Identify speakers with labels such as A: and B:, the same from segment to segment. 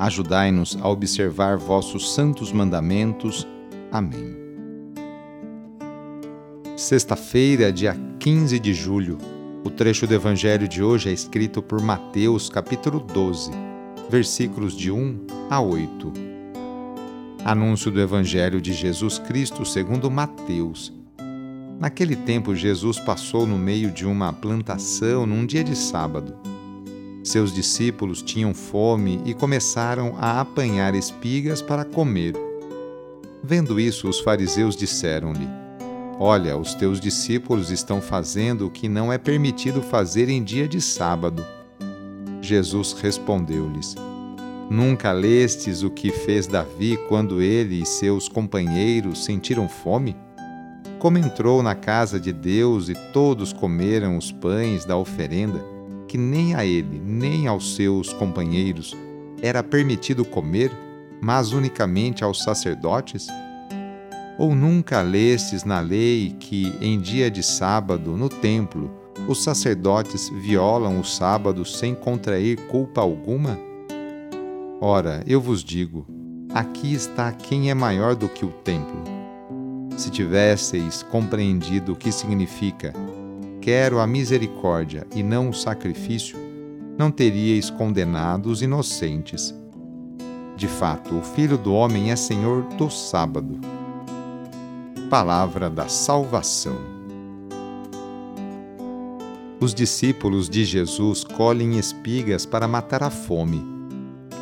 A: Ajudai-nos a observar vossos santos mandamentos. Amém. Sexta-feira, dia 15 de julho. O trecho do evangelho de hoje é escrito por Mateus, capítulo 12, versículos de 1 a 8. Anúncio do evangelho de Jesus Cristo segundo Mateus. Naquele tempo, Jesus passou no meio de uma plantação num dia de sábado. Seus discípulos tinham fome e começaram a apanhar espigas para comer. Vendo isso, os fariseus disseram-lhe: Olha, os teus discípulos estão fazendo o que não é permitido fazer em dia de sábado. Jesus respondeu-lhes: Nunca lestes o que fez Davi quando ele e seus companheiros sentiram fome? Como entrou na casa de Deus e todos comeram os pães da oferenda, que nem a ele, nem aos seus companheiros era permitido comer, mas unicamente aos sacerdotes? Ou nunca lestes na lei que, em dia de sábado, no templo, os sacerdotes violam o sábado sem contrair culpa alguma? Ora, eu vos digo: aqui está quem é maior do que o templo. Se tivesseis compreendido o que significa quero a misericórdia e não o sacrifício, não teríeis condenado os inocentes. De fato, o Filho do Homem é Senhor do sábado. Palavra da Salvação. Os discípulos de Jesus colhem espigas para matar a fome.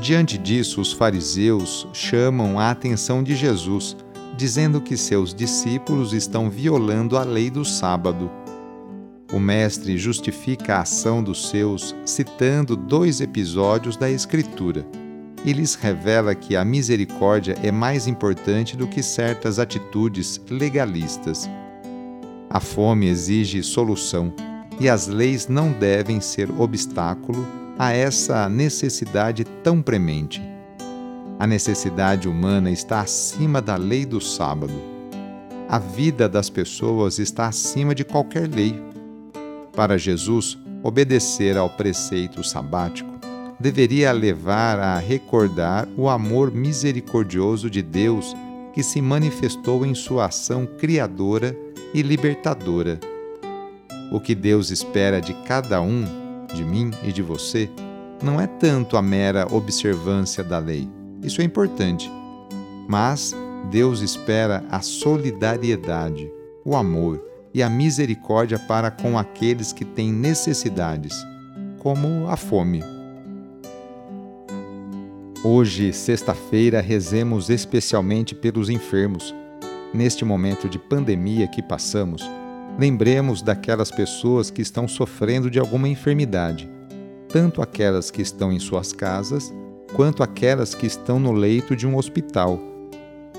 A: Diante disso, os fariseus chamam a atenção de Jesus, dizendo que seus discípulos estão violando a lei do sábado. O Mestre justifica a ação dos seus citando dois episódios da Escritura e lhes revela que a misericórdia é mais importante do que certas atitudes legalistas. A fome exige solução e as leis não devem ser obstáculo a essa necessidade tão premente. A necessidade humana está acima da lei do sábado. A vida das pessoas está acima de qualquer lei para Jesus, obedecer ao preceito sabático deveria levar a recordar o amor misericordioso de Deus que se manifestou em sua ação criadora e libertadora. O que Deus espera de cada um, de mim e de você, não é tanto a mera observância da lei. Isso é importante. Mas Deus espera a solidariedade, o amor e a misericórdia para com aqueles que têm necessidades, como a fome. Hoje, sexta-feira, rezemos especialmente pelos enfermos. Neste momento de pandemia que passamos, lembremos daquelas pessoas que estão sofrendo de alguma enfermidade, tanto aquelas que estão em suas casas, quanto aquelas que estão no leito de um hospital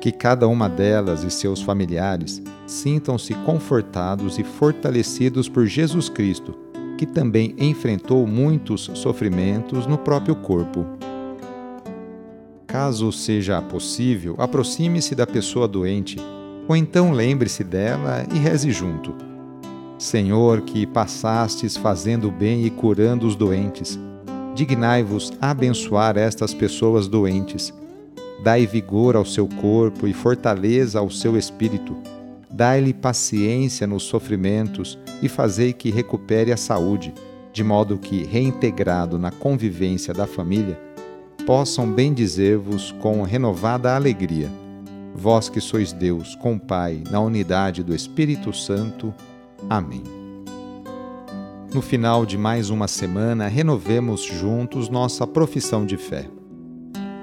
A: que cada uma delas e seus familiares sintam-se confortados e fortalecidos por Jesus Cristo, que também enfrentou muitos sofrimentos no próprio corpo. Caso seja possível, aproxime-se da pessoa doente, ou então lembre-se dela e reze junto. Senhor, que passastes fazendo bem e curando os doentes, dignai-vos abençoar estas pessoas doentes Dai vigor ao seu corpo e fortaleza ao seu espírito. Dai-lhe paciência nos sofrimentos e fazei que recupere a saúde, de modo que, reintegrado na convivência da família, possam bendizer-vos com renovada alegria. Vós que sois Deus, com o Pai, na unidade do Espírito Santo. Amém. No final de mais uma semana, renovemos juntos nossa profissão de fé.